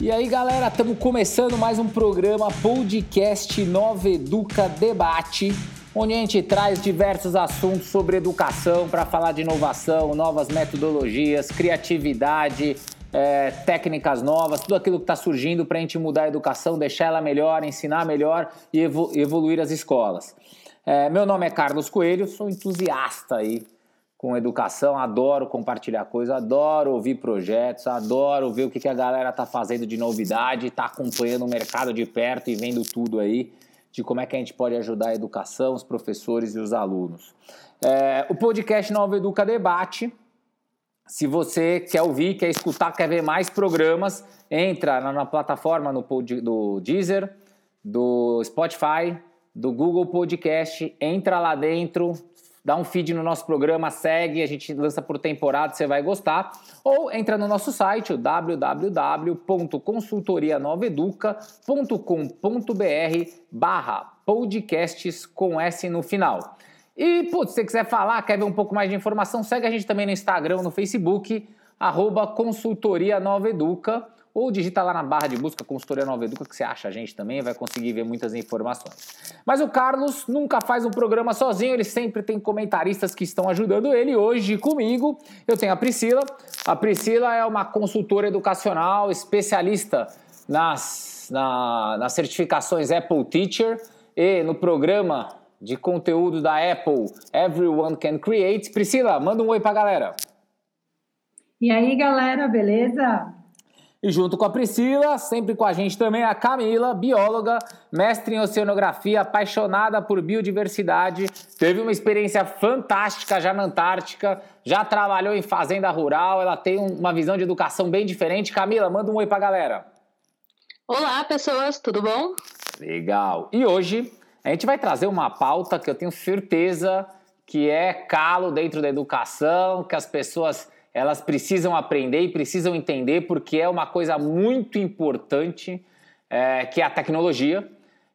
E aí, galera, estamos começando mais um programa podcast Nova Educa Debate, onde a gente traz diversos assuntos sobre educação para falar de inovação, novas metodologias, criatividade, é, técnicas novas, tudo aquilo que está surgindo para a gente mudar a educação, deixar ela melhor, ensinar melhor e evoluir as escolas. É, meu nome é Carlos Coelho, sou entusiasta aí com educação, adoro compartilhar coisas, adoro ouvir projetos, adoro ver o que, a galera tá fazendo de novidade, tá acompanhando o mercado de perto e vendo tudo aí, de como é que a gente pode ajudar a educação, os professores e os alunos. É, o podcast Nova Educa Debate, se você quer ouvir, quer escutar, quer ver mais programas, entra na, na plataforma no, do Deezer, do Spotify, do Google Podcast, entra lá dentro, dá um feed no nosso programa, segue, a gente lança por temporada, você vai gostar. Ou entra no nosso site, www.consultorianoveduca.com.br barra podcasts com S no final. E, putz, se você quiser falar, quer ver um pouco mais de informação, segue a gente também no Instagram, no Facebook, arroba Consultoria Nova Educa ou digita lá na barra de busca Consultoria Nova Educa que você acha a gente também, vai conseguir ver muitas informações. Mas o Carlos nunca faz um programa sozinho, ele sempre tem comentaristas que estão ajudando ele. Hoje comigo eu tenho a Priscila. A Priscila é uma consultora educacional, especialista nas, na, nas certificações Apple Teacher e no programa de conteúdo da Apple Everyone Can Create. Priscila, manda um oi pra galera. E aí, galera, beleza? E junto com a Priscila, sempre com a gente também, a Camila, bióloga, mestre em oceanografia, apaixonada por biodiversidade, teve uma experiência fantástica já na Antártica, já trabalhou em fazenda rural, ela tem uma visão de educação bem diferente. Camila, manda um oi pra galera. Olá, pessoas, tudo bom? Legal. E hoje a gente vai trazer uma pauta que eu tenho certeza que é calo dentro da educação, que as pessoas elas precisam aprender e precisam entender porque é uma coisa muito importante é, que é a tecnologia.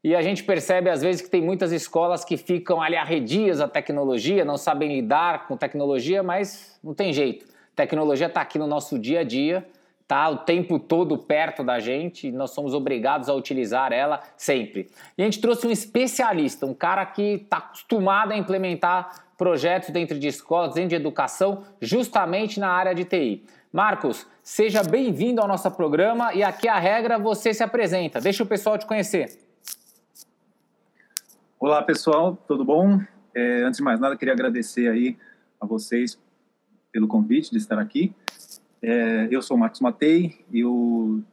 E a gente percebe às vezes que tem muitas escolas que ficam ali arredias à tecnologia, não sabem lidar com tecnologia, mas não tem jeito. tecnologia está aqui no nosso dia a dia, está o tempo todo perto da gente e nós somos obrigados a utilizar ela sempre. E a gente trouxe um especialista, um cara que está acostumado a implementar projetos dentro de escolas, dentro de educação, justamente na área de TI. Marcos, seja bem-vindo ao nosso programa e aqui a regra você se apresenta. Deixa o pessoal te conhecer. Olá, pessoal, tudo bom? É, antes de mais nada, queria agradecer aí a vocês pelo convite de estar aqui. É, eu sou Marcos Matei, eu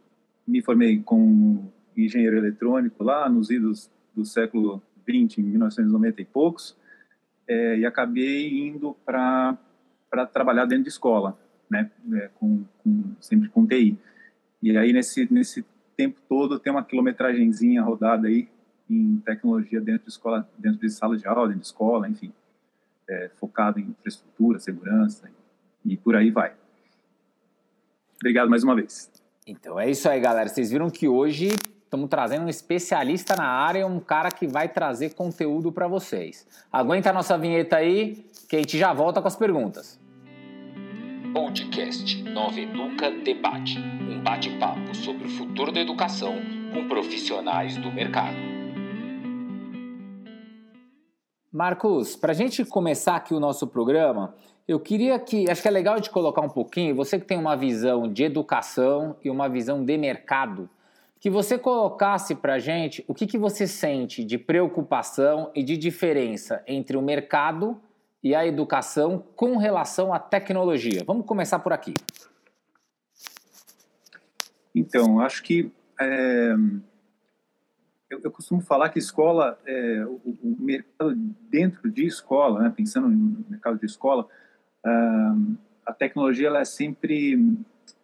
me formei como engenheiro eletrônico lá nos idos do século 20, em 1990 e poucos é, e acabei indo para trabalhar dentro de escola, né, é, com, com, sempre com TI. E aí, nesse, nesse tempo todo, tem uma quilometragenzinha rodada aí em tecnologia dentro de escola, dentro de sala de aula, dentro de escola, enfim, é, focado em infraestrutura, segurança e por aí vai. Obrigado mais uma vez. Então é isso aí, galera. Vocês viram que hoje Estamos trazendo um especialista na área, um cara que vai trazer conteúdo para vocês. Aguenta a nossa vinheta aí, que a gente já volta com as perguntas. Podcast Nova Educa Debate um bate-papo sobre o futuro da educação com profissionais do mercado. Marcos, para a gente começar aqui o nosso programa, eu queria que. Acho que é legal de colocar um pouquinho, você que tem uma visão de educação e uma visão de mercado que você colocasse para gente o que, que você sente de preocupação e de diferença entre o mercado e a educação com relação à tecnologia. Vamos começar por aqui. Então, acho que é, eu, eu, costumo falar que escola, é, o, o, mercado dentro de escola, né, pensando no mercado de escola, a tecnologia ela é sempre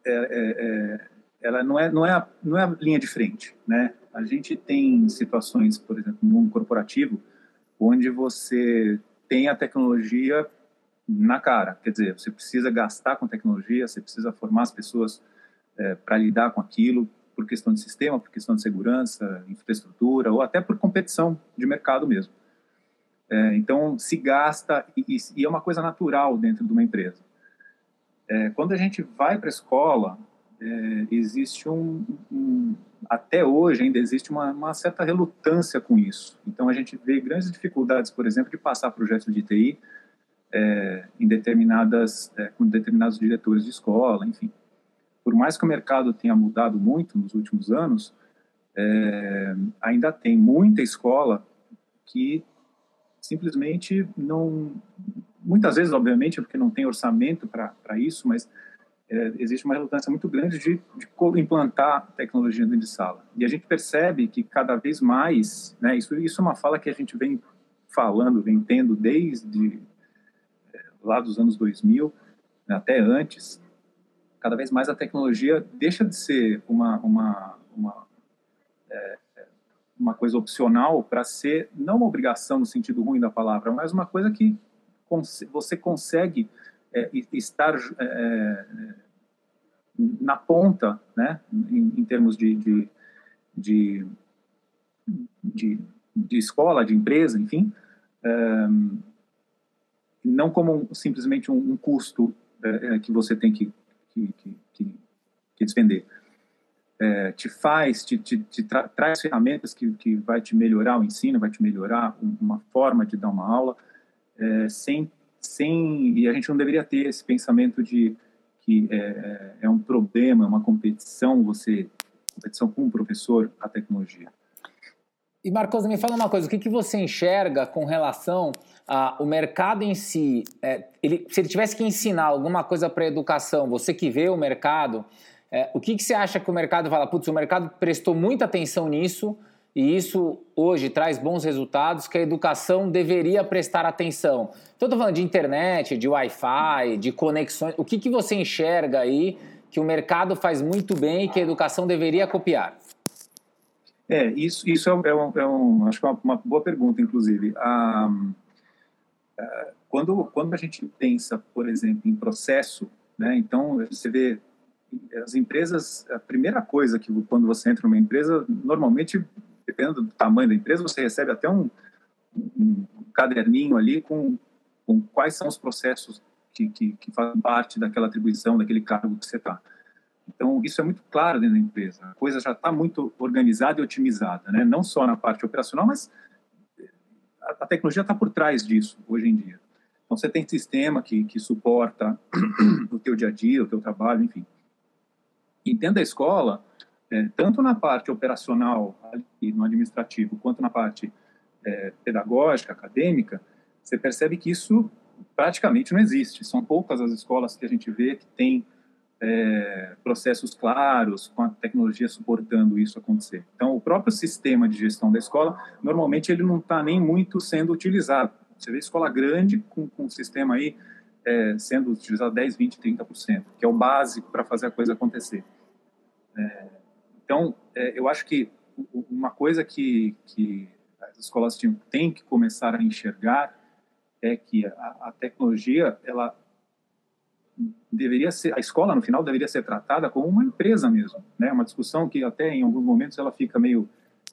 é, é, é ela não é, não é, a, não é a linha de frente, né? A gente tem situações, por exemplo, no mundo corporativo, onde você tem a tecnologia na cara, quer dizer, você precisa gastar com tecnologia, você precisa formar as pessoas é, para lidar com aquilo, por questão de sistema, por questão de segurança, infraestrutura, ou até por competição de mercado mesmo. É, então, se gasta, e, e, é uma coisa natural dentro de uma empresa. É, quando a gente vai para a escola, é, existe um, um, até hoje ainda existe uma, uma, certa relutância com isso. Então a gente vê grandes dificuldades, por exemplo, de passar projetos de TI é, em determinadas é, com determinados diretores de escola, enfim. Por mais que o mercado tenha mudado muito nos últimos anos, é, ainda tem muita escola que simplesmente não, muitas vezes, obviamente, porque não tem orçamento para isso, mas é, existe uma relutância muito grande de, de implantar tecnologia dentro de sala. E a gente percebe que cada vez mais, né, isso, isso é uma fala que a gente vem falando, vem tendo desde é, lá dos anos 2000, né, até antes, cada vez mais a tecnologia deixa de ser uma, uma, uma, é, uma coisa opcional para ser, não uma obrigação no sentido ruim da palavra, mas uma coisa que você consegue é, estar é, é, na ponta, né, em, em termos de, de, de, de, de escola, de empresa, enfim, é, não como simplesmente um, um custo é, é, que você tem que, que, que, que despender. É, te faz, te, te, te tra traz ferramentas que, que vai te melhorar o ensino, vai te melhorar uma forma de dar uma aula, é, sem sem e a gente não deveria ter esse pensamento de que é, é, é um problema, é uma competição, você competição com o professor, a tecnologia. E Marcos, me fala uma coisa, o que, que você enxerga com relação ao mercado em si? É, ele, se ele tivesse que ensinar alguma coisa para a educação, você que vê o mercado, é, o que, que você acha que o mercado fala? Putz, o mercado prestou muita atenção nisso, e isso hoje traz bons resultados que a educação deveria prestar atenção. Então, estou falando de internet, de Wi-Fi, de conexões. O que, que você enxerga aí que o mercado faz muito bem e que a educação deveria copiar? É, isso, isso é, um, é um, é um acho que é uma, uma, boa pergunta, inclusive. Ah, ah, quando, quando a gente pensa, por exemplo, em processo, né, então você vê as empresas, a primeira coisa que quando você entra numa empresa, normalmente dependendo do tamanho da empresa, você recebe até um, um caderninho ali com, com, quais são os processos que, que, que, fazem parte daquela atribuição, daquele cargo que você está. Então, isso é muito claro dentro da empresa. A coisa já está muito organizada e otimizada, né? não só na parte operacional, mas a, a tecnologia está por trás disso hoje em dia. Então, você tem sistema que, que suporta o teu dia a dia, o teu trabalho, enfim. E dentro da escola, é, tanto na parte operacional e no administrativo, quanto na parte é, pedagógica, acadêmica, você percebe que isso praticamente não existe. São poucas as escolas que a gente vê que têm é, processos claros, com a tecnologia suportando isso acontecer. Então, o próprio sistema de gestão da escola, normalmente ele não está nem muito sendo utilizado. Você vê escola grande com, com um sistema aí é, sendo utilizado 10, 20, 30%, que é o básico para fazer a coisa acontecer. É, então, é, eu acho que uma coisa que, que as escolas têm que começar a enxergar é que a, a, tecnologia, ela deveria ser, a escola no final deveria ser tratada como uma empresa mesmo, né? Uma discussão que até em alguns momentos ela fica meio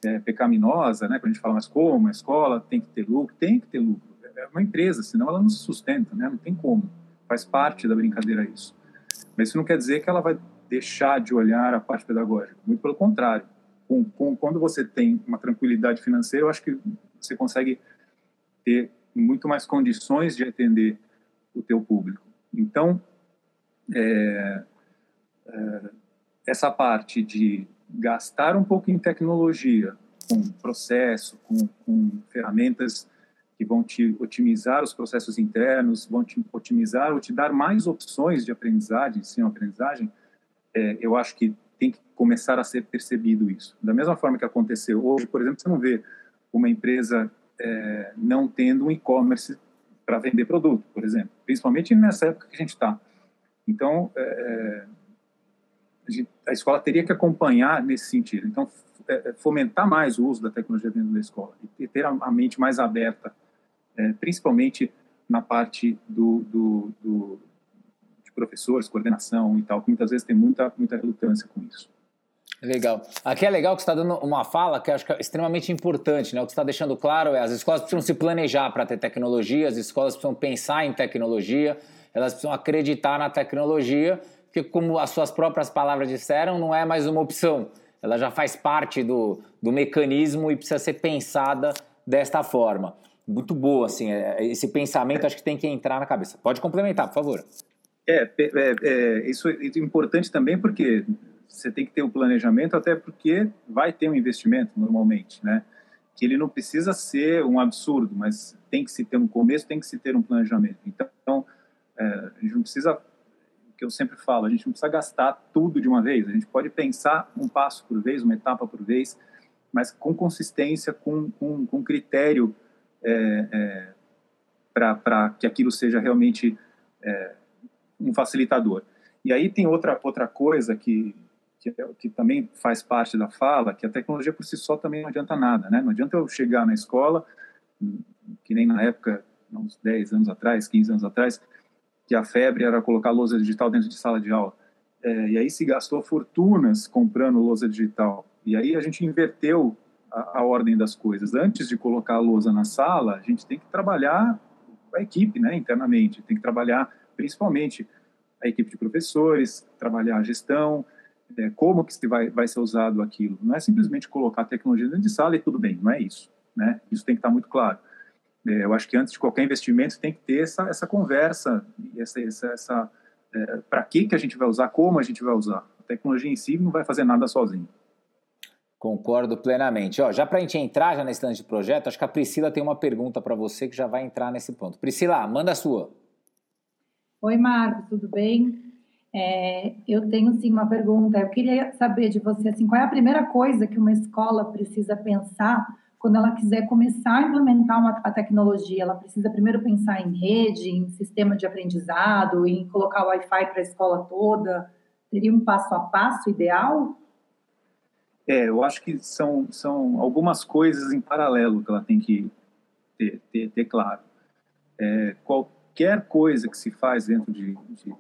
é, pecaminosa, né? Quando a gente fala, mas como a escola tem que ter lucro, tem que ter lucro. É uma empresa, senão ela não se sustenta, né? Não tem como. Faz parte da brincadeira isso. Mas isso não quer dizer que ela vai deixar de olhar a parte pedagógica. Muito pelo contrário. Com, com, quando você tem uma tranquilidade financeira, eu acho que você consegue ter muito mais condições de atender o teu público. Então, é, é, essa parte de gastar um pouco em tecnologia, com processo, com, com ferramentas que vão te otimizar os processos internos, vão te otimizar ou te dar mais opções de aprendizagem, ensino-aprendizagem, é, eu acho que tem que começar a ser percebido isso. Da mesma forma que aconteceu hoje, por exemplo, você não vê uma empresa é, não tendo um e-commerce para vender produto, por exemplo, principalmente nessa época que a gente está. Então, é, é, a, gente, a, escola teria que acompanhar nesse sentido. Então, é, é, fomentar mais o uso da tecnologia dentro da escola e ter a, mente mais aberta, principalmente na parte do, do, do professores, coordenação e tal, que muitas vezes tem muita, muita relutância com isso. Legal. Aqui é legal que você está dando uma fala que eu acho que é extremamente importante, né? O que está deixando claro é as escolas precisam se planejar para ter tecnologia, as escolas precisam pensar em tecnologia, elas precisam acreditar na tecnologia, porque como as suas próprias palavras disseram, não é mais uma opção. Ela já faz parte do, do mecanismo e precisa ser pensada desta forma. Muito boa, assim, é, esse pensamento acho que tem que entrar na cabeça. Pode complementar, por favor. É, é, é, isso é importante também porque você tem que ter um planejamento, até porque vai ter um investimento normalmente, né? Que ele não precisa ser um absurdo, mas tem que se ter um começo, tem que se ter um planejamento. Então, é, a gente não precisa, o que eu sempre falo, a gente não precisa gastar tudo de uma vez. A gente pode pensar um passo por vez, uma etapa por vez, mas com consistência, com, com, com critério é, é, para que aquilo seja realmente é, um facilitador. E aí tem outra outra coisa que que, que também faz parte da fala, que a tecnologia por si só também não adianta nada, né? Não adianta eu chegar na escola, que nem na época, uns 10 anos atrás, 15 anos atrás, que a febre era colocar lousa digital dentro de sala de aula. É, e aí se gastou fortunas comprando lousa digital. E aí a gente inverteu a, a, ordem das coisas. Antes de colocar a lousa na sala, a gente tem que trabalhar a equipe, né, internamente. Tem que trabalhar principalmente a equipe de professores, trabalhar a gestão, é, como que vai, vai ser usado aquilo. Não é simplesmente colocar tecnologia dentro de sala e tudo bem, não é isso. Né? Isso tem que estar muito claro. É, eu acho que antes de qualquer investimento tem que ter essa, essa conversa, essa, essa, essa é, para que, que a gente vai usar, como a gente vai usar. A tecnologia em si não vai fazer nada sozinho. Concordo plenamente. Ó, já para a gente entrar já nesse lance de projeto, acho que a Priscila tem uma pergunta para você que já vai entrar nesse ponto. Priscila, manda a sua. Oi, Marcos, tudo bem? É, eu tenho sim uma pergunta. Eu queria saber de você assim, qual é a primeira coisa que uma escola precisa pensar quando ela quiser começar a implementar uma, a tecnologia? Ela precisa primeiro pensar em rede, em sistema de aprendizado, em colocar o Wi-Fi para a escola toda. Teria um passo a passo ideal? É, eu acho que são, são algumas coisas em paralelo que ela tem que ter, ter, ter claro. É, qualquer coisa que se faz dentro de, de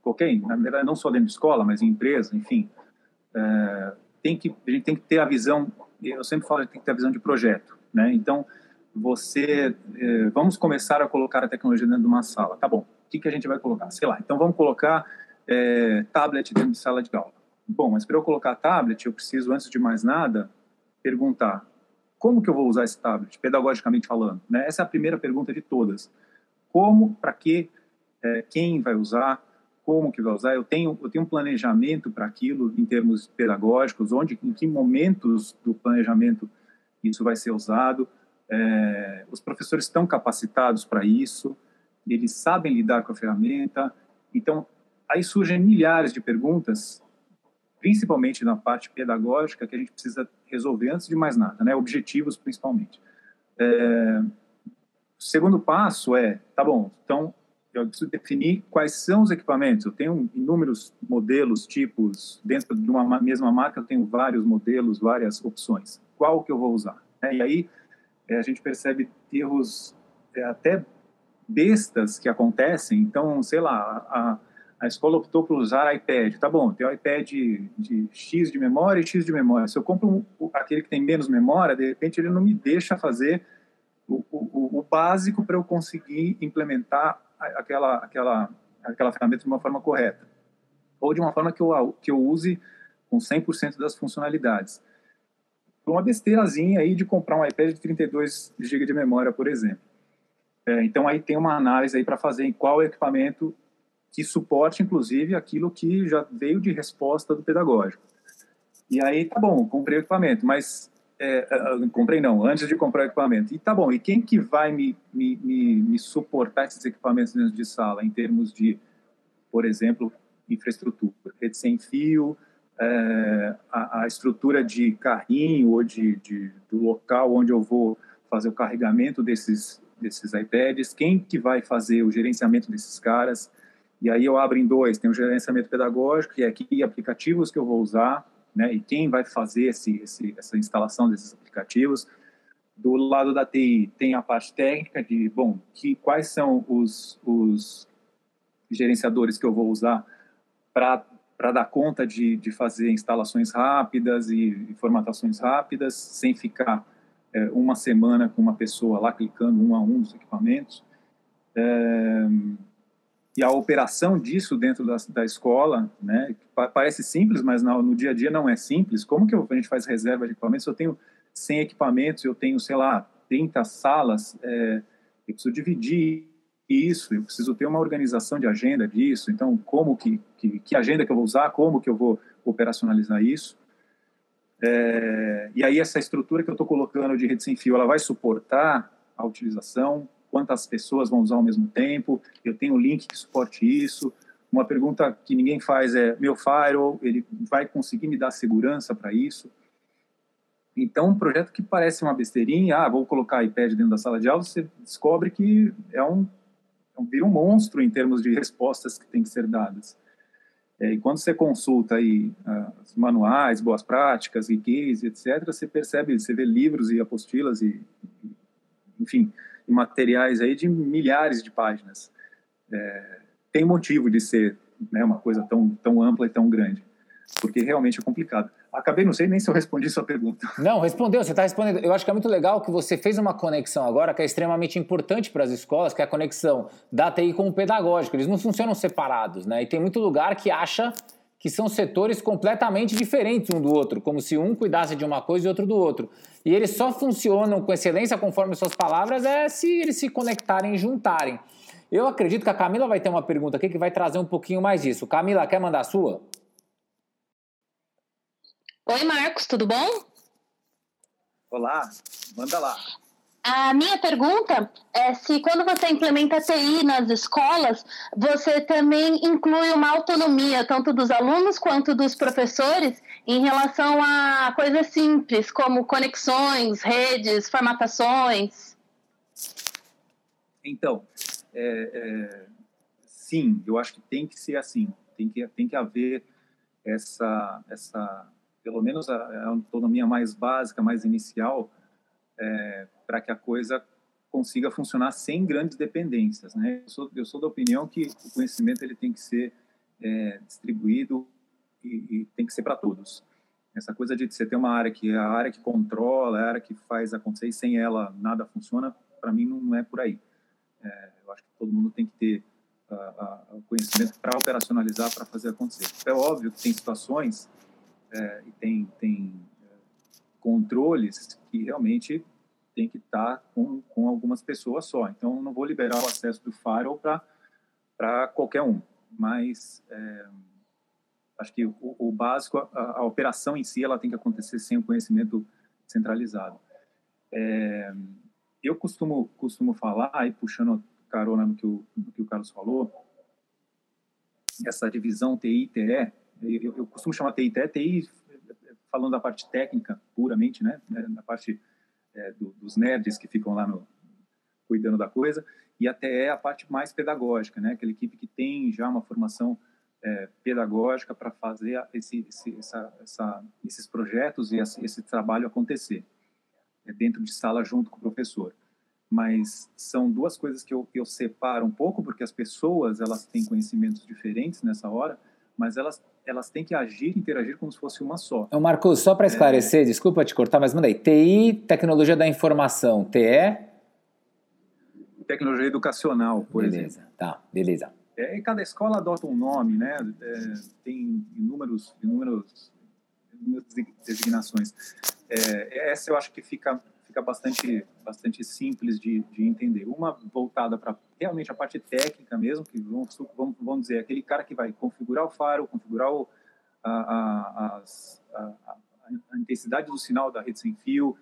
qualquer, na verdade não só dentro de escola, mas em empresa, enfim, é, tem que a gente tem que ter a visão. Eu sempre falo que tem que ter a visão de projeto, né? Então você, é, vamos começar a colocar a tecnologia dentro de uma sala, tá bom? O que que a gente vai colocar? Sei lá. Então vamos colocar é, tablet dentro de sala de aula. Bom, mas para eu colocar tablet, eu preciso antes de mais nada perguntar como que eu vou usar esse tablet, pedagogicamente falando, né? Essa é a primeira pergunta de todas. Como, para que, é, quem vai usar, como que vai usar, eu tenho, eu tenho um planejamento para aquilo em termos pedagógicos, onde, em que momentos do planejamento isso vai ser usado, é, os professores estão capacitados para isso, eles sabem lidar com a ferramenta, então aí surgem milhares de perguntas, principalmente na parte pedagógica, que a gente precisa resolver antes de mais nada, né, objetivos principalmente. É, o segundo passo é, tá bom, então eu preciso definir quais são os equipamentos. Eu tenho inúmeros modelos, tipos, dentro de uma mesma marca eu tenho vários modelos, várias opções. Qual que eu vou usar? É, e aí é, a gente percebe erros é, até bestas que acontecem. Então, sei lá, a, a escola optou por usar iPad. Tá bom, tem o iPad de, de X de memória e X de memória. Se eu compro um, aquele que tem menos memória, de repente ele não me deixa fazer o, o, o básico para eu conseguir implementar aquela, aquela, aquela ferramenta de uma forma correta. Ou de uma forma que eu, que eu use com 100% das funcionalidades. Uma besteirazinha aí de comprar um iPad de 32 GB de memória, por exemplo. É, então aí tem uma análise aí para fazer em qual equipamento que suporte, inclusive, aquilo que já veio de resposta do pedagógico. E aí, tá bom, comprei o equipamento, mas é, é, comprei não, antes de comprar o equipamento. E tá bom, e quem que vai me, me, me, me, suportar esses equipamentos dentro de sala, em termos de, por exemplo, infraestrutura, rede sem fio, é, a, a, estrutura de carrinho ou de, de, do local onde eu vou fazer o carregamento desses, desses iPads, quem que vai fazer o gerenciamento desses caras, e aí eu abro em dois, tem o gerenciamento pedagógico, que é aplicativos que eu vou usar, né? E quem vai fazer esse, esse, essa instalação desses aplicativos? Do lado da TI tem a parte técnica de, bom, que quais são os, os gerenciadores que eu vou usar para para dar conta de, de fazer instalações rápidas e, e formatações rápidas, sem ficar é, uma semana com uma pessoa lá clicando um a um nos equipamentos. É, e a operação disso dentro da, da escola, né, parece simples, mas no, no, dia a dia não é simples. Como que eu, a gente faz reserva de equipamentos? Eu tenho 100 equipamentos, eu tenho, sei lá, 30 salas, é, eu preciso dividir isso, eu preciso ter uma organização de agenda disso, então como que, que, que agenda que eu vou usar, como que eu vou operacionalizar isso. É, e aí essa estrutura que eu estou colocando de rede sem fio, ela vai suportar a utilização, quantas pessoas vão usar ao mesmo tempo, eu tenho um link que suporte isso. Uma pergunta que ninguém faz é, meu firewall, ele vai conseguir me dar segurança para isso? Então, um projeto que parece uma besteirinha, ah, vou colocar iPad dentro da sala de aula, você descobre que é um, vira um monstro em termos de respostas que têm que ser dadas. É, e quando você consulta aí uh, os manuais, boas práticas, e etc., você percebe, você vê livros e apostilas e, enfim, materiais aí de milhares de páginas. É, tem motivo de ser né, uma coisa tão, tão ampla e tão grande, porque realmente é complicado. Acabei, não sei nem se eu respondi sua pergunta. Não, respondeu, você está respondendo. Eu acho que é muito legal que você fez uma conexão agora que é extremamente importante para as escolas, que é a conexão da TI com o pedagógico. Eles não funcionam separados, né? E tem muito lugar que acha que são setores completamente diferentes um do outro, como se um cuidasse de uma coisa e outro do outro. E eles só funcionam com excelência, conforme suas palavras, é se eles se conectarem e juntarem. Eu acredito que a Camila vai ter uma pergunta aqui que vai trazer um pouquinho mais disso. Camila, quer mandar a sua? Oi, Marcos, tudo bom? Olá, manda lá. A minha pergunta é se quando você implementa TI nas escolas, você também inclui uma autonomia, tanto dos alunos quanto dos professores, em relação a coisas simples, como conexões, redes, formatações? Então, é, é, sim, eu acho que tem que ser assim, tem que, tem que haver essa, essa pelo menos a, a autonomia mais básica, mais inicial, é, para que a coisa consiga funcionar sem grandes dependências. Né? Eu, sou, eu sou da opinião que o conhecimento ele tem que ser é, distribuído e, e, tem que ser para todos. Essa coisa de você ter uma área que é a área que controla, é a área que faz acontecer e sem ela nada funciona, para mim não é por aí. É, eu acho que todo mundo tem que ter o conhecimento para operacionalizar, para fazer acontecer. É óbvio que tem situações é, e tem, tem controles que realmente tem que estar tá com, com algumas pessoas só. Então, não vou liberar o acesso do firewall para qualquer um, mas é, acho que o, o básico, a, a, operação em si, ela tem que acontecer sem o conhecimento centralizado. É, eu costumo, costumo falar, aí puxando carona no que, o, no que o Carlos falou, essa divisão TI-TE, eu, eu costumo chamar TI-TE, TI falando da parte técnica puramente, né, né na parte é, do, dos nerds que ficam lá no, cuidando da coisa, e até é a parte mais pedagógica, né, aquela equipe que tem já uma formação é, pedagógica para fazer esse, esse, essa, essa, esses projetos e esse, esse trabalho acontecer é, dentro de sala junto com o professor. Mas são duas coisas que eu, eu separo um pouco, porque as pessoas elas têm conhecimentos diferentes nessa hora, mas elas elas têm que agir, interagir como se fosse uma só. Então, Marcos, só para esclarecer, é... desculpa te cortar, mas manda aí. TI, tecnologia da informação, TE? Tecnologia educacional, por beleza, exemplo. Beleza, tá, beleza. É, e cada escola adota um nome, né? É, tem inúmeros, inúmeros, inúmeras designações. É, essa eu acho que fica fica bastante, bastante simples de, de entender. Uma voltada para realmente a parte técnica mesmo, que vamos, vamos, vamos dizer, aquele cara que vai configurar o faro, configurar o, a, a, a, a, intensidade do sinal da rede sem fio,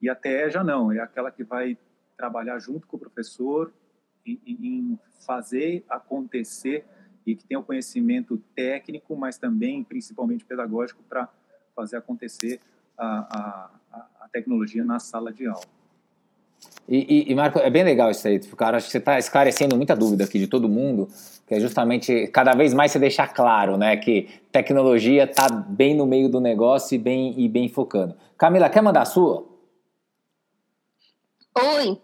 e até já não, é aquela que vai trabalhar junto com o professor em, em fazer acontecer e que tem o conhecimento técnico, mas também principalmente pedagógico para fazer acontecer a, a, a tecnologia na sala de aula. E, e, e, Marco, é bem legal isso aí, cara. Acho que você está esclarecendo muita dúvida aqui de todo mundo, que é justamente cada vez mais você deixar claro, né, que tecnologia está bem no meio do negócio e bem, e bem focando. Camila, quer mandar a sua? Oi.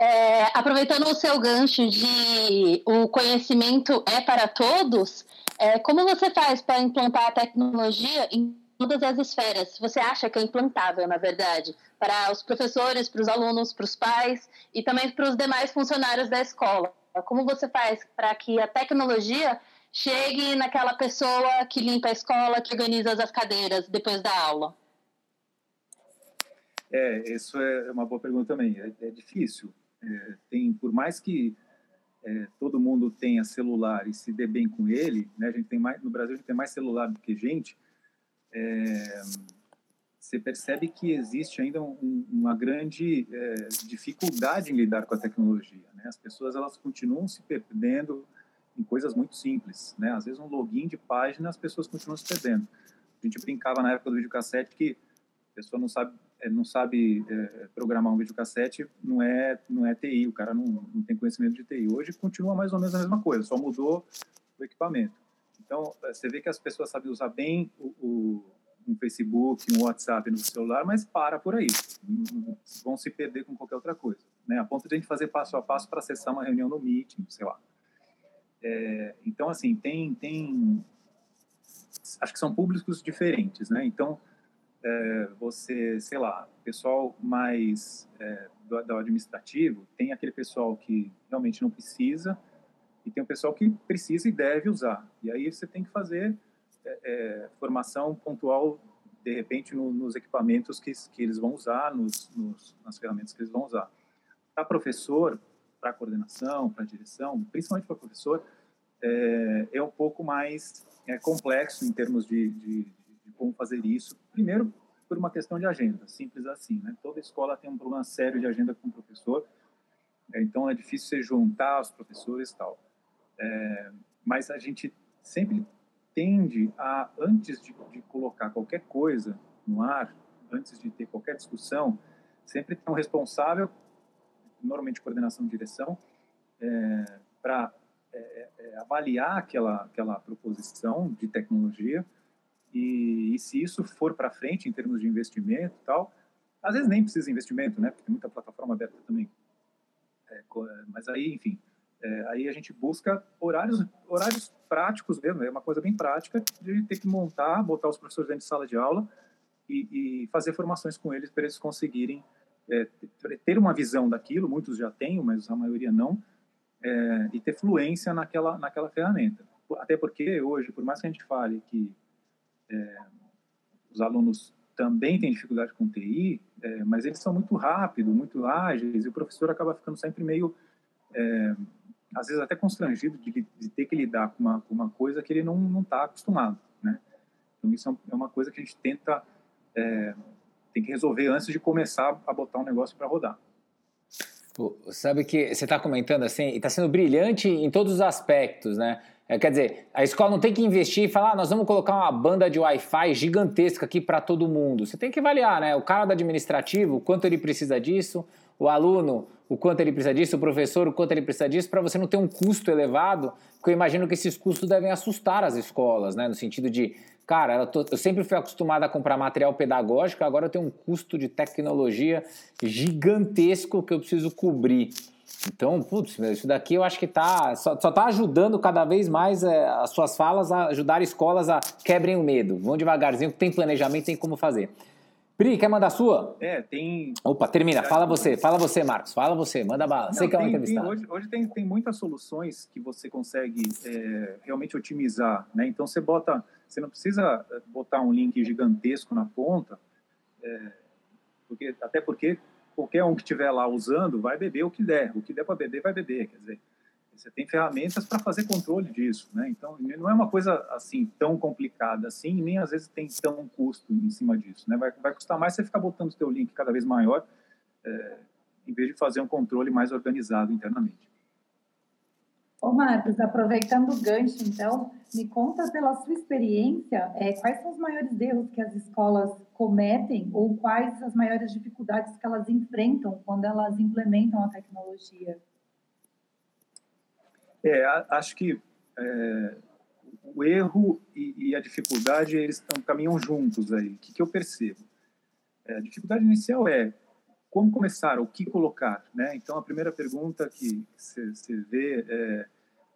É, aproveitando o seu gancho de o conhecimento é para todos, é, como você faz para implantar a tecnologia em todas as esferas. Você acha que é implantável, na verdade, para os professores, para os alunos, para os pais e também para os demais funcionários da escola? Como você faz para que a tecnologia chegue naquela pessoa que limpa a escola, que organiza as cadeiras depois da aula? É, isso é uma boa pergunta também. É, é difícil. É, tem, por mais que é, todo mundo tenha celular e se dê bem com ele, né? A gente tem mais no Brasil a gente tem mais celular do que gente. É, você percebe que existe ainda um, uma grande é, dificuldade em lidar com a tecnologia. Né? As pessoas elas continuam se perdendo em coisas muito simples. Né? Às vezes um login de página as pessoas continuam se perdendo. A gente brincava na época do videocassete que a pessoa não sabe é, não sabe é, programar um videocassete não é não é TI, o cara não, não tem conhecimento de TI. Hoje continua mais ou menos a mesma coisa, só mudou o equipamento. Então você vê que as pessoas sabem usar bem o, o um Facebook, um WhatsApp no celular, mas para por aí. Vão se perder com qualquer outra coisa. Né? A ponto de a gente fazer passo a passo para acessar uma reunião no Meeting, sei lá. É, então, assim, tem, tem... Acho que são públicos diferentes, né? Então, é, você, sei lá, pessoal mais é, do, do administrativo, tem aquele pessoal que realmente não precisa e tem o pessoal que precisa e deve usar. E aí você tem que fazer é, é, formação pontual, de repente, no, nos equipamentos que, que eles vão usar, nos, nos, nas ferramentas que eles vão usar. Para professor, para coordenação, para direção, principalmente para professor, é, é, um pouco mais é, complexo em termos de, de, de, como fazer isso. Primeiro, por uma questão de agenda, simples assim. Né? Toda escola tem um problema sério de agenda com o professor, é, então é difícil você juntar os professores e tal. É, mas a gente sempre tende a, antes de, de, colocar qualquer coisa no ar, antes de ter qualquer discussão, sempre tem um responsável, normalmente coordenação de direção, é, para é, é, avaliar aquela, aquela proposição de tecnologia e, e se isso for para frente em termos de investimento e tal, às vezes nem precisa de investimento, né? Porque tem muita plataforma aberta também. É, mas aí, enfim, é, aí a gente busca horários, horários práticos mesmo, é uma coisa bem prática de ter que montar, botar os professores dentro de sala de aula e, e fazer formações com eles para eles conseguirem é, ter uma visão daquilo, muitos já têm, mas a maioria não, é, e ter fluência naquela, naquela ferramenta. Até porque hoje, por mais que a gente fale que é, os alunos também têm dificuldade com TI, é, mas eles são muito rápidos, muito ágeis, e o professor acaba ficando sempre meio é, às vezes até constrangido de, de ter que lidar com uma, com uma coisa que ele não está acostumado, né? Então isso é, é uma coisa que a gente tenta é, tem que resolver antes de começar a botar um negócio para rodar. Sabe que você está comentando assim, e está sendo brilhante em todos os aspectos, né? É, quer dizer, a escola não tem que investir e falar, ah, nós vamos colocar uma banda de Wi-Fi gigantesca aqui para todo mundo. Você tem que avaliar, né? O cara do administrativo, quanto ele precisa disso, o aluno, o quanto ele precisa disso, o professor, o quanto ele precisa disso, para você não ter um custo elevado, porque eu imagino que esses custos devem assustar as escolas, né? No sentido de, cara, eu, tô, eu sempre fui acostumado a comprar material pedagógico, agora eu tenho um custo de tecnologia gigantesco que eu preciso cobrir. Então, putz, isso daqui eu acho que tá, só, está ajudando cada vez mais é, as suas falas a ajudar escolas a quebrem o medo. Vão devagarzinho, tem planejamento, tem como fazer. Pri, quer mandar a sua? É, tem. Opa, termina. Fala você, fala você, Marcos. Fala você, manda bala. Sei que é uma entrevista. Hoje, hoje tem, tem muitas soluções que você consegue é, realmente otimizar. Né? Então você bota. Você não precisa é, botar um link gigantesco na ponta, é, porque, até porque qualquer um que estiver lá usando vai beber o que der. O que der para beber, vai beber. Quer dizer, você tem ferramentas para fazer controle disso, né? Então, não é uma coisa assim tão complicada assim, nem às vezes tem tão custo em cima disso, né? Vai, vai custar mais você ficar botando o teu link cada vez maior, é, em vez de fazer um controle mais organizado internamente. Ô Marcos, aproveitando o gancho, então, me conta pela sua experiência, é, quais são os maiores erros que as escolas cometem ou quais as maiores dificuldades que elas enfrentam quando elas implementam a tecnologia? É, acho que é, o erro e, e, a dificuldade eles tão, caminham juntos aí. O que, que eu percebo? É, a dificuldade inicial é como começar, o que colocar, né? Então a primeira pergunta que você vê é,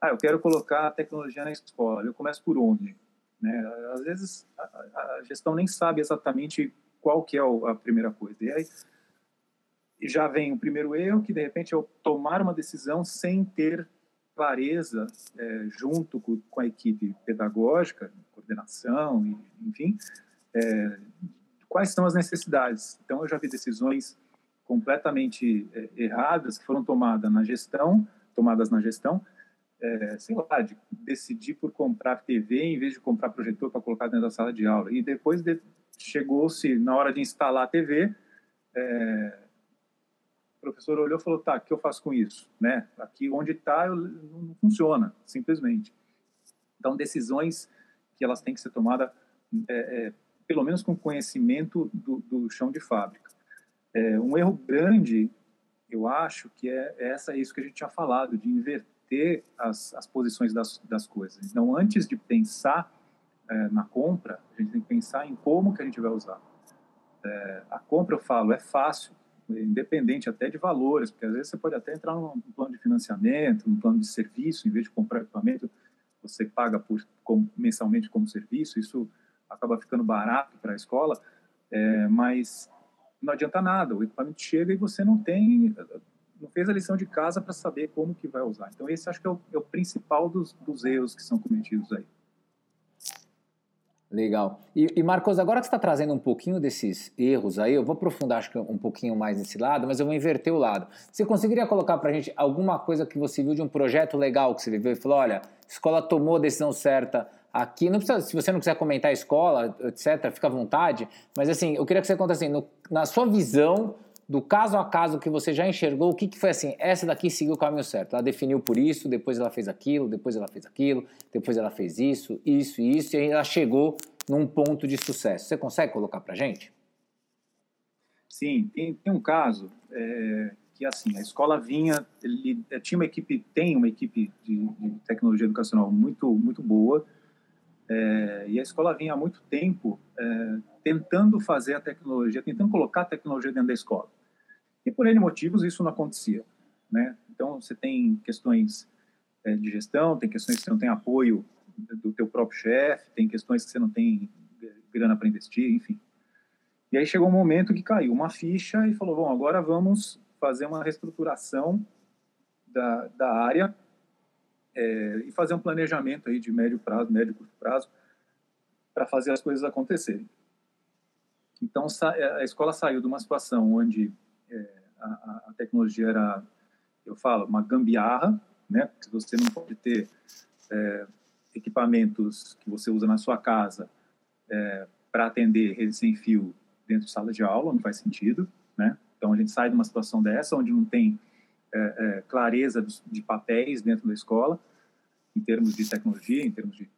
ah, eu quero colocar a tecnologia na escola. Eu começo por onde? Né? Às vezes a, a gestão nem sabe exatamente qual que é a primeira coisa. E aí já vem o primeiro erro, que de repente é tomar uma decisão sem ter clareza é, junto com, a equipe pedagógica, coordenação, enfim, é, quais são as necessidades. Então, eu já vi decisões completamente é, erradas que foram tomadas na gestão, tomadas na gestão, é, sei lá, de decidir por comprar TV em vez de comprar projetor para colocar dentro da sala de aula. E depois de, chegou-se na hora de instalar a TV, é, professor olhou e falou: "Tá, o que eu faço com isso?", né? Aqui onde está não funciona, simplesmente. Então, decisões que elas têm que ser tomadas, é, é, pelo menos com conhecimento do, do chão de fábrica. É, um erro grande, eu acho, que é, é essa isso que a gente tinha falado, de inverter as, as posições das, das coisas. Então, antes de pensar é, na compra, a gente tem que pensar em como que a gente vai usar. É, a compra, eu falo, é fácil, independente até de valores, porque às vezes você pode até entrar num plano de financiamento, num plano de serviço, em vez de comprar equipamento, você paga por como, mensalmente como serviço, isso acaba ficando barato para a escola, é, mas não adianta nada, o equipamento chega e você não tem, não fez a lição de casa para saber como que vai usar. Então esse acho que é o, é o principal dos, dos erros que são cometidos aí. Legal. E, e, Marcos, agora que você está trazendo um pouquinho desses erros aí, eu vou aprofundar acho que um pouquinho mais nesse lado, mas eu vou inverter o lado. Você conseguiria colocar para a gente alguma coisa que você viu de um projeto legal que você viveu e falou, olha, a escola tomou a decisão certa aqui, não precisa, se você não quiser comentar a escola, etc., fica à vontade, mas assim, eu queria que você contasse assim, no, na sua visão, do caso a caso que você já enxergou, o que, que foi assim? Essa daqui seguiu o caminho certo. Ela definiu por isso, depois ela fez aquilo, depois ela fez aquilo, depois ela fez isso, isso e isso, e ela chegou num ponto de sucesso. Você consegue colocar para gente? Sim, tem, tem um caso é, que assim a escola vinha, ele tinha uma equipe, tem uma equipe de, de tecnologia educacional muito muito boa é, e a escola vinha há muito tempo é, tentando fazer a tecnologia, tentando colocar a tecnologia dentro da escola. E por N motivos isso não acontecia. Né? Então você tem questões é, de gestão, tem questões que você não tem apoio do teu próprio chefe, tem questões que você não tem grana para investir, enfim. E aí chegou um momento que caiu uma ficha e falou, bom, agora vamos fazer uma reestruturação da, da área é, e fazer um planejamento aí de médio prazo, médio curto prazo, para fazer as coisas acontecerem. Então, a escola saiu de uma situação onde é, a, a, tecnologia era, eu falo, uma gambiarra, né? Você não pode ter é, equipamentos que você usa na sua casa é, para atender rede sem fio dentro de sala de aula, não faz sentido, né? Então, a gente sai de uma situação dessa, onde não tem é, é, clareza de papéis dentro da escola, em termos de tecnologia, em termos de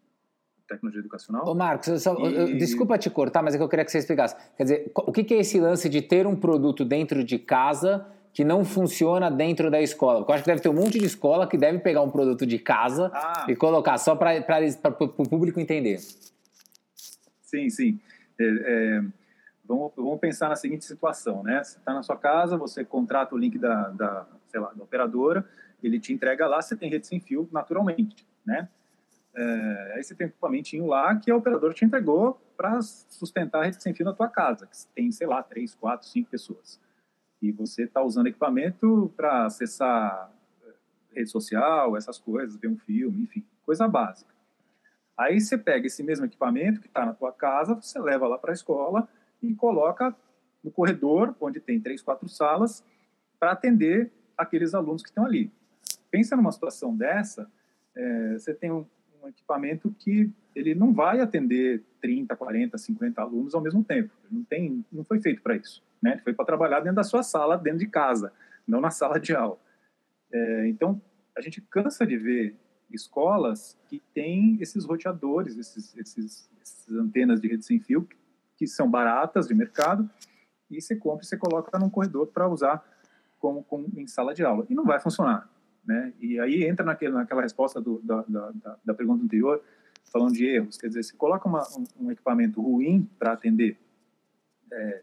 tecnologia educacional. Ô Marcos, só, e... desculpa te cortar, mas é que eu queria que você explicasse. Quer dizer, o que é esse lance de ter um produto dentro de casa que não funciona dentro da escola? Porque eu acho que deve ter um monte de escola que deve pegar um produto de casa ah. e colocar só para o público entender. Sim, sim. É, é, vamos, vamos, pensar na seguinte situação, né? Você está na sua casa, você contrata o link da, da, sei lá, da operadora, ele te entrega lá, você tem rede sem fio naturalmente, né? É, aí você tem um equipamentinho lá que a operadora te entregou para sustentar a rede sem fio na tua casa, que tem, sei lá, três, quatro, cinco pessoas. E você está usando equipamento para acessar é, rede social, essas coisas, ver um filme, enfim, coisa básica. Aí você pega esse mesmo equipamento que está na tua casa, você leva lá para a escola e coloca no corredor, onde tem três, quatro salas, para atender aqueles alunos que estão ali. Pensa numa situação dessa, é, você tem um, um equipamento que ele não vai atender 30, 40, 50 alunos ao mesmo tempo. Não tem, não foi feito para isso, né? Foi para trabalhar dentro da sua sala, dentro de casa, não na sala de aula. É, então, a gente cansa de ver escolas que têm esses roteadores, esses, esses, esses antenas de rede sem fio, que são baratas de mercado, e você compra e você coloca num corredor para usar como, em sala de aula. E não vai funcionar. Né? E aí entra naquele, naquela resposta do, da, da, da, pergunta anterior, falando de erros. Quer dizer, se coloca uma, um, um, equipamento ruim para atender é,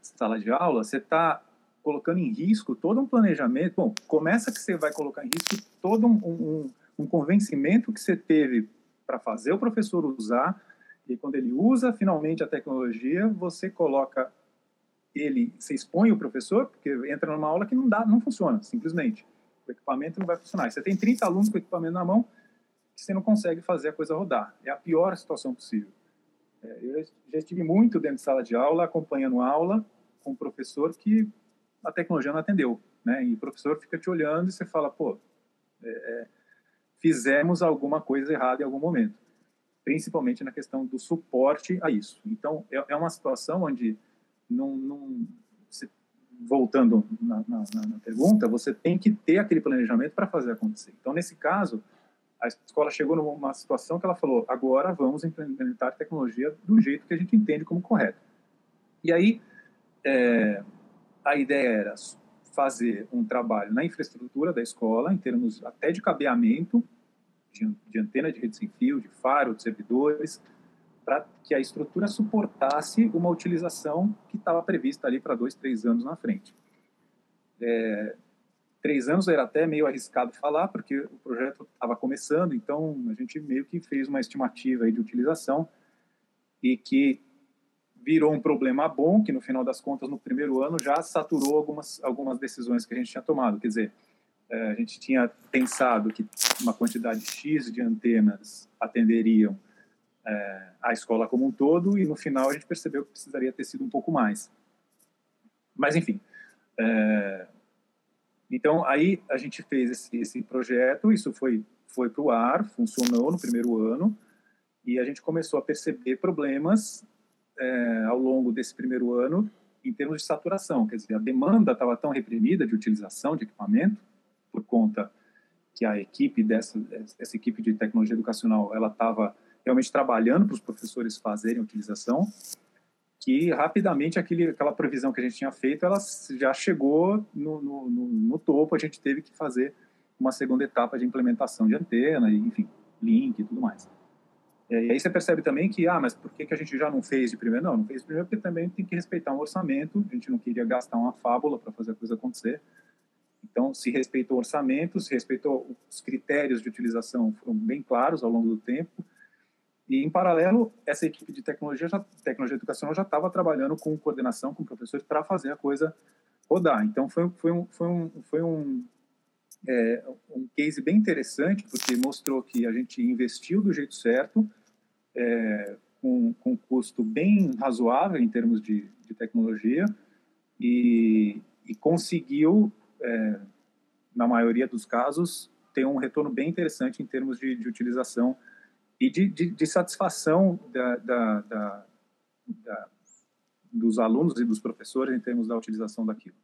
sala de aula, você está colocando em risco todo um planejamento. Bom, começa que você vai colocar em risco todo um, um, um convencimento que você teve para fazer o professor usar, e quando ele usa finalmente a tecnologia, você coloca ele, você expõe o professor, porque entra numa aula que não dá, não funciona, simplesmente o equipamento não vai funcionar. Você tem 30 alunos com o equipamento na mão que você não consegue fazer a coisa rodar. É a pior situação possível. É, eu já estive muito dentro de sala de aula, acompanhando aula com um professor que a tecnologia não atendeu, né? E o professor fica te olhando e você fala, pô, é, é, fizemos alguma coisa errada em algum momento, principalmente na questão do suporte a isso. Então, é, é uma situação onde não, não voltando na, na, na, pergunta, você tem que ter aquele planejamento para fazer acontecer. Então, nesse caso, a escola chegou numa situação que ela falou: agora vamos implementar tecnologia do jeito que a gente entende como correto. E aí, é, a ideia era fazer um trabalho na infraestrutura da escola, em termos até de cabeamento, de, de antena de rede sem fio, de faro, de servidores, para que a estrutura suportasse uma utilização que estava prevista ali para dois, três anos na frente. É, três anos era até meio arriscado falar, porque o projeto estava começando, então a gente meio que fez uma estimativa de utilização e que virou um problema bom, que no final das contas, no primeiro ano, já saturou algumas, algumas decisões que a gente tinha tomado. Quer dizer, é, a gente tinha pensado que uma quantidade X de antenas atenderiam é, a escola como um todo, e no final a gente percebeu que precisaria ter sido um pouco mais. Mas, enfim. É, então, aí a gente fez esse, esse projeto, isso foi, foi para o ar, funcionou no primeiro ano, e a gente começou a perceber problemas é, ao longo desse primeiro ano em termos de saturação, quer dizer, a demanda estava tão reprimida de utilização de equipamento por conta que a equipe dessa essa equipe de tecnologia educacional ela estava realmente trabalhando para os professores fazerem a utilização que rapidamente aquele, aquela previsão que a gente tinha feito ela já chegou no, no, no, no topo a gente teve que fazer uma segunda etapa de implementação de antena enfim link e tudo mais é, e aí você percebe também que, ah, mas por que, que a gente já não fez de primeiro? Não, não fez de primeiro porque também tem que respeitar um orçamento, a gente não queria gastar uma fábula para fazer a coisa acontecer. Então, se respeitou o orçamento, se respeitou os critérios de utilização, foram bem claros ao longo do tempo. E, em paralelo, essa equipe de tecnologia, já, tecnologia educacional já estava trabalhando com coordenação com professores para fazer a coisa rodar. Então, foi, foi um, foi um, foi um, é, um case bem interessante, porque mostrou que a gente investiu do jeito certo, é, com, com custo bem razoável em termos de, de tecnologia, e, e conseguiu, é, na maioria dos casos, ter um retorno bem interessante em termos de, de utilização e de, de, de satisfação da, da, da, dos alunos e dos professores em termos da utilização daquilo.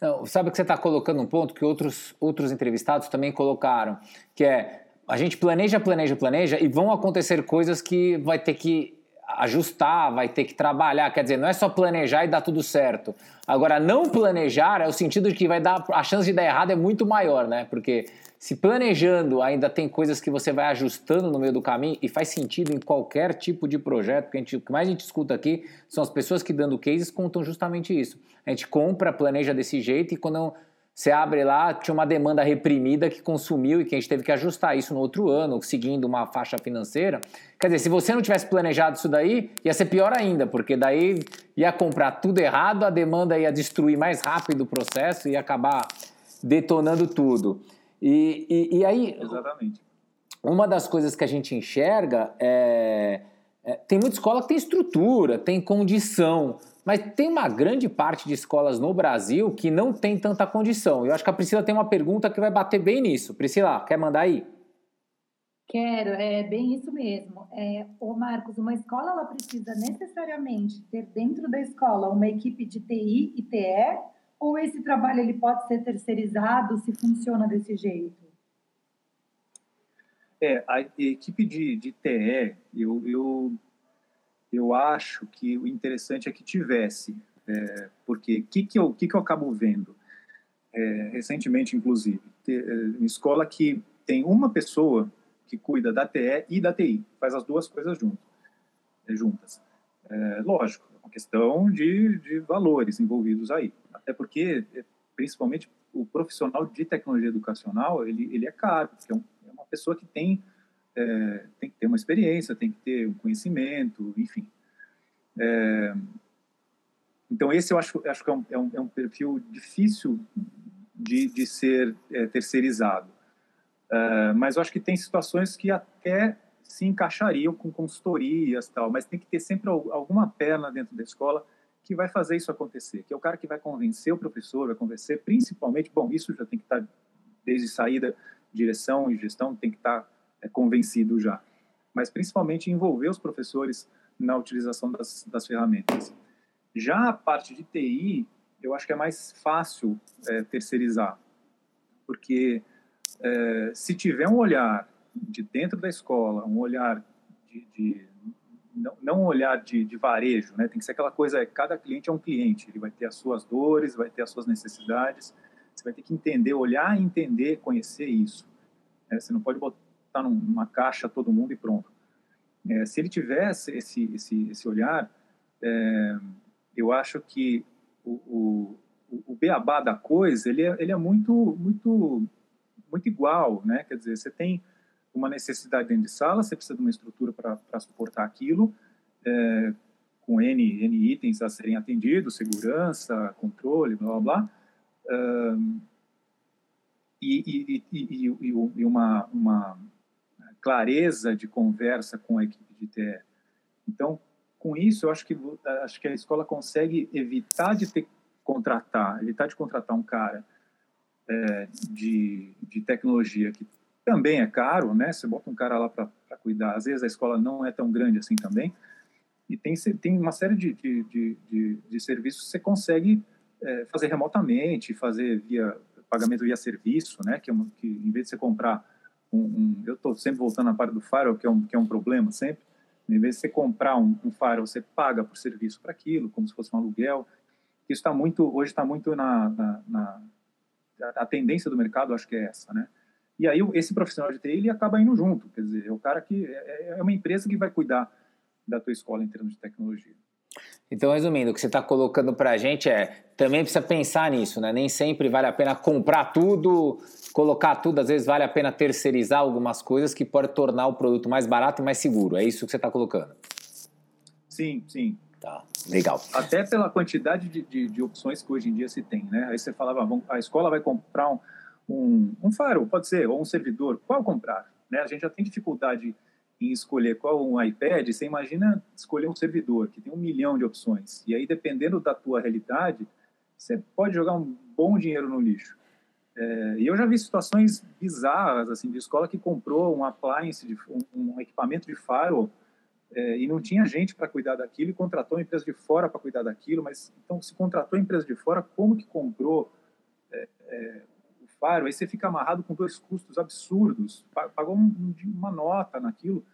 Não, sabe que você está colocando um ponto que outros, outros entrevistados também colocaram, que é a gente planeja, planeja, planeja e vão acontecer coisas que vai ter que ajustar, vai ter que trabalhar. Quer dizer, não é só planejar e dar tudo certo. Agora, não planejar é o sentido de que vai dar a chance de dar errado é muito maior, né? Porque se planejando ainda tem coisas que você vai ajustando no meio do caminho e faz sentido em qualquer tipo de projeto, porque a gente, o que mais a gente escuta aqui são as pessoas que dando cases contam justamente isso. A gente compra, planeja desse jeito e quando você abre lá, tinha uma demanda reprimida que consumiu e que a gente teve que ajustar isso no outro ano, seguindo uma faixa financeira. Quer dizer, se você não tivesse planejado isso daí, ia ser pior ainda, porque daí ia comprar tudo errado, a demanda ia destruir mais rápido o processo e acabar detonando tudo. E, e, e aí. Exatamente. Uma das coisas que a gente enxerga é, é. Tem muita escola que tem estrutura, tem condição, mas tem uma grande parte de escolas no Brasil que não tem tanta condição. Eu acho que a Priscila tem uma pergunta que vai bater bem nisso. Priscila, quer mandar aí? Quero, é bem isso mesmo. É, ô Marcos, uma escola ela precisa necessariamente ter dentro da escola uma equipe de TI e TE, ou esse trabalho ele pode ser terceirizado se funciona desse jeito? É, a equipe de, de TE, eu, eu eu acho que o interessante é que tivesse, é, porque o que, que, eu, que, que eu acabo vendo? É, recentemente, inclusive, ter, é, uma escola que tem uma pessoa que cuida da TE e da TI, faz as duas coisas junto, é, juntas. É, lógico, uma questão de, de valores envolvidos aí, até porque, é, principalmente, o profissional de tecnologia educacional, ele, ele é caro, porque é, um, é uma pessoa que tem é, tem que ter uma experiência, tem que ter um conhecimento, enfim. É, então esse eu acho, acho que é um, é um, é um perfil difícil de, de ser é, terceirizado. Uh, mas eu acho que tem situações que até se encaixariam com consultorias tal, mas tem que ter sempre alguma perna dentro da escola que vai fazer isso acontecer, que é o cara que vai convencer o professor, vai convencer principalmente, bom, isso já tem que estar desde saída, direção e gestão tem que estar é, convencido já, mas principalmente envolver os professores na utilização das, das ferramentas. Já a parte de TI, eu acho que é mais fácil é, terceirizar, porque é, se tiver um olhar de dentro da escola, um olhar de, de não, não um olhar de, de, varejo, né? Tem que ser aquela coisa, cada cliente é um cliente, ele vai ter as suas dores, vai ter as suas necessidades, você vai ter que entender, olhar, entender, conhecer isso. É, você não pode botar numa caixa todo mundo e pronto. É, se ele tivesse esse, esse, esse olhar, é, eu acho que o, o, o beabá da coisa, ele é, ele é muito, muito, muito igual, né? Quer dizer, você tem uma necessidade dentro de sala, você precisa de uma estrutura para suportar aquilo, é, com N, N itens a serem atendidos, segurança, controle, blá, blá, blá. E, e, e, e, uma, uma clareza de conversa com a equipe de TE. Então, com isso, eu acho que, acho que a escola consegue evitar de ter contratar, evitar de contratar um cara é, de, de tecnologia que também é caro, né? Você bota um cara lá para cuidar. Às vezes a escola não é tão grande assim também. E tem, tem uma série de, de, de, de, de serviços que você consegue é, fazer remotamente, fazer via pagamento via serviço, né? Que, é que em vez de você comprar um, um eu estou sempre voltando na parte do firewall, que é um, que é um problema sempre. Em vez de você comprar um, um firewall, você paga por serviço para aquilo, como se fosse um aluguel. Isso está muito, hoje está muito na, na, na a tendência do mercado, acho que é essa, né? E aí esse profissional de TI ele acaba indo junto, quer dizer, é o cara que é, é uma empresa que vai cuidar da tua escola em termos de tecnologia. Então, resumindo, o que você está colocando para a gente é também precisa pensar nisso, né? Nem sempre vale a pena comprar tudo, colocar tudo, às vezes vale a pena terceirizar algumas coisas que pode tornar o produto mais barato e mais seguro. É isso que você está colocando? Sim, sim. Tá, legal. Até pela quantidade de, de, de, opções que hoje em dia se tem, né? Aí você falava, a escola vai comprar um, um, um pode ser, ou um servidor, qual comprar? Né? A gente já tem dificuldade em escolher qual um iPad, você imagina escolher um servidor que tem um milhão de opções. E aí, dependendo da tua realidade, você pode jogar um bom dinheiro no lixo. É, e eu já vi situações bizarras assim de escola que comprou um appliance, de, um, um equipamento de firewall é, e não tinha gente para cuidar daquilo e contratou uma empresa de fora para cuidar daquilo. Mas então, se contratou a empresa de fora, como que comprou é, é aí você fica amarrado com dois custos absurdos, pagou um, uma nota naquilo,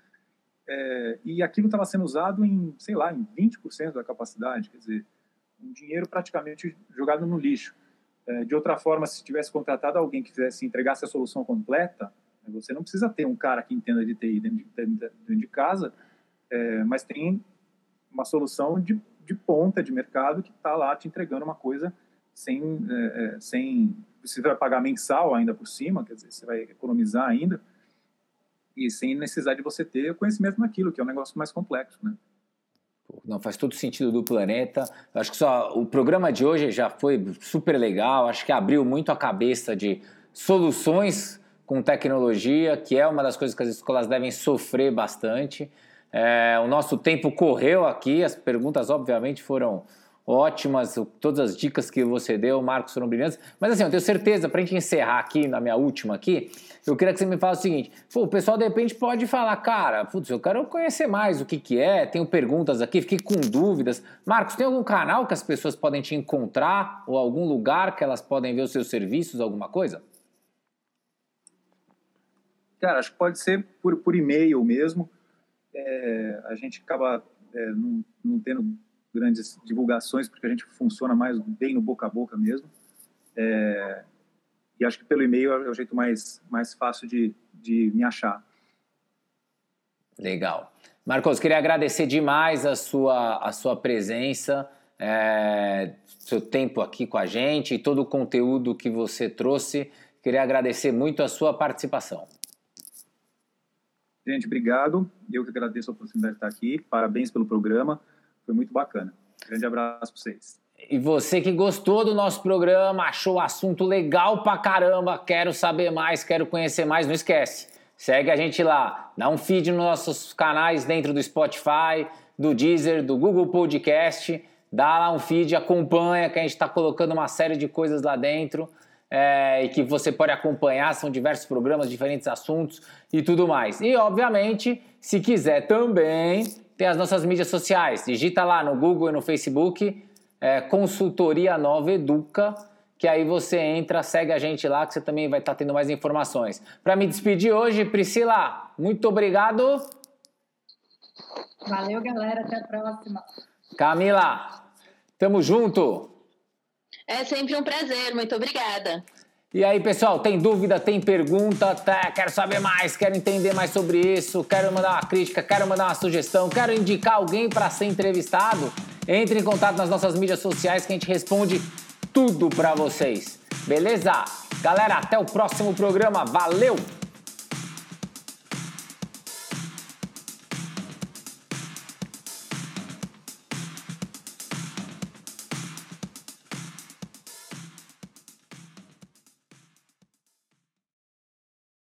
é, e aquilo estava sendo usado em, sei lá, em 20% da capacidade, quer dizer, um dinheiro praticamente jogado no lixo. É, de outra forma, se tivesse contratado alguém que fizesse, entregasse a solução completa, né, você não precisa ter um cara que entenda de TI dentro de, dentro de casa, é, mas tem uma solução de, de ponta de mercado que está lá te entregando uma coisa sem, é, é, sem você vai pagar mensal ainda por cima, quer dizer, você vai economizar ainda, e sem necessidade de você ter conhecimento naquilo, que é um negócio mais complexo, né? Não faz todo sentido do planeta. acho que só o programa de hoje já foi super legal. Acho que abriu muito a cabeça de soluções com tecnologia, que é uma das coisas que as escolas devem sofrer bastante. É, o nosso tempo correu aqui, as perguntas, obviamente, foram ótimas, todas as dicas que você deu, Marcos, foram brilhantes. Mas assim, eu tenho certeza, para a gente encerrar aqui, na minha última aqui, eu queria que você me falasse o seguinte, pô, o pessoal de repente pode falar, cara, putz, eu quero conhecer mais o que que é, tenho perguntas aqui, fiquei com dúvidas. Marcos, tem algum canal que as pessoas podem te encontrar ou algum lugar que elas podem ver os seus serviços, alguma coisa? Cara, acho que pode ser por, por e-mail mesmo. É, a gente acaba é, não, não tendo grandes divulgações, porque a gente funciona mais bem no boca a boca mesmo. É, e acho que pelo e-mail é o jeito mais, mais fácil de, de me achar. Legal. Marcos, queria agradecer demais a sua, a sua presença, é, seu tempo aqui com a gente e todo o conteúdo que você trouxe. Queria agradecer muito a sua participação. Gente, obrigado. Eu que agradeço a oportunidade de estar aqui. Parabéns pelo programa. Foi muito bacana. Grande abraço para vocês. E você que gostou do nosso programa, achou o assunto legal pra caramba, quero saber mais, quero conhecer mais, não esquece. Segue a gente lá, dá um feed nos nossos canais dentro do Spotify, do Deezer, do Google Podcast. Dá lá um feed, acompanha que a gente está colocando uma série de coisas lá dentro é, e que você pode acompanhar. São diversos programas, diferentes assuntos e tudo mais. E, obviamente, se quiser também, tem as nossas mídias sociais. Digita lá no Google e no Facebook, é, Consultoria Nova Educa, que aí você entra, segue a gente lá, que você também vai estar tá tendo mais informações. Para me despedir hoje, Priscila, muito obrigado. Valeu, galera. Até a próxima. Camila, tamo junto. É sempre um prazer. Muito obrigada. E aí, pessoal, tem dúvida, tem pergunta? Tá, quero saber mais, quero entender mais sobre isso, quero mandar uma crítica, quero mandar uma sugestão, quero indicar alguém para ser entrevistado? Entre em contato nas nossas mídias sociais que a gente responde tudo para vocês. Beleza? Galera, até o próximo programa. Valeu!